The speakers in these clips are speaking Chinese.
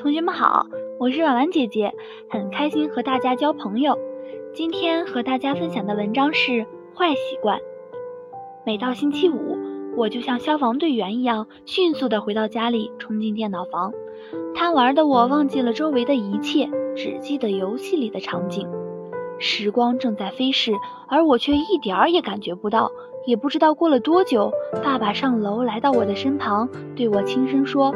同学们好，我是婉婉姐姐，很开心和大家交朋友。今天和大家分享的文章是坏习惯。每到星期五，我就像消防队员一样，迅速的回到家里，冲进电脑房。贪玩的我忘记了周围的一切，只记得游戏里的场景。时光正在飞逝，而我却一点儿也感觉不到。也不知道过了多久，爸爸上楼来到我的身旁，对我轻声说。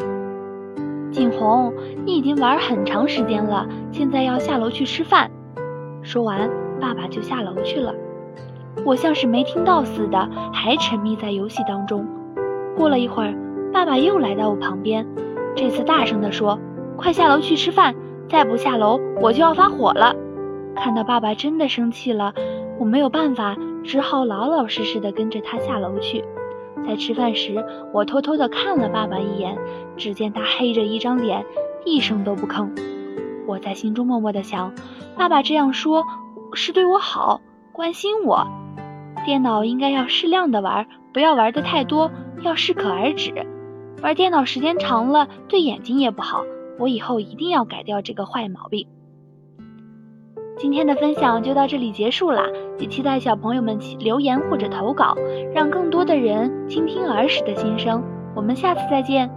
景红，你已经玩很长时间了，现在要下楼去吃饭。说完，爸爸就下楼去了。我像是没听到似的，还沉迷在游戏当中。过了一会儿，爸爸又来到我旁边，这次大声地说：“快下楼去吃饭，再不下楼我就要发火了。”看到爸爸真的生气了，我没有办法，只好老老实实的跟着他下楼去。在吃饭时，我偷偷地看了爸爸一眼，只见他黑着一张脸，一声都不吭。我在心中默默地想：爸爸这样说，是对我好，关心我。电脑应该要适量的玩，不要玩的太多，要适可而止。玩电脑时间长了，对眼睛也不好。我以后一定要改掉这个坏毛病。今天的分享就到这里结束啦，也期待小朋友们留言或者投稿，让更多的人倾听儿时的心声。我们下次再见。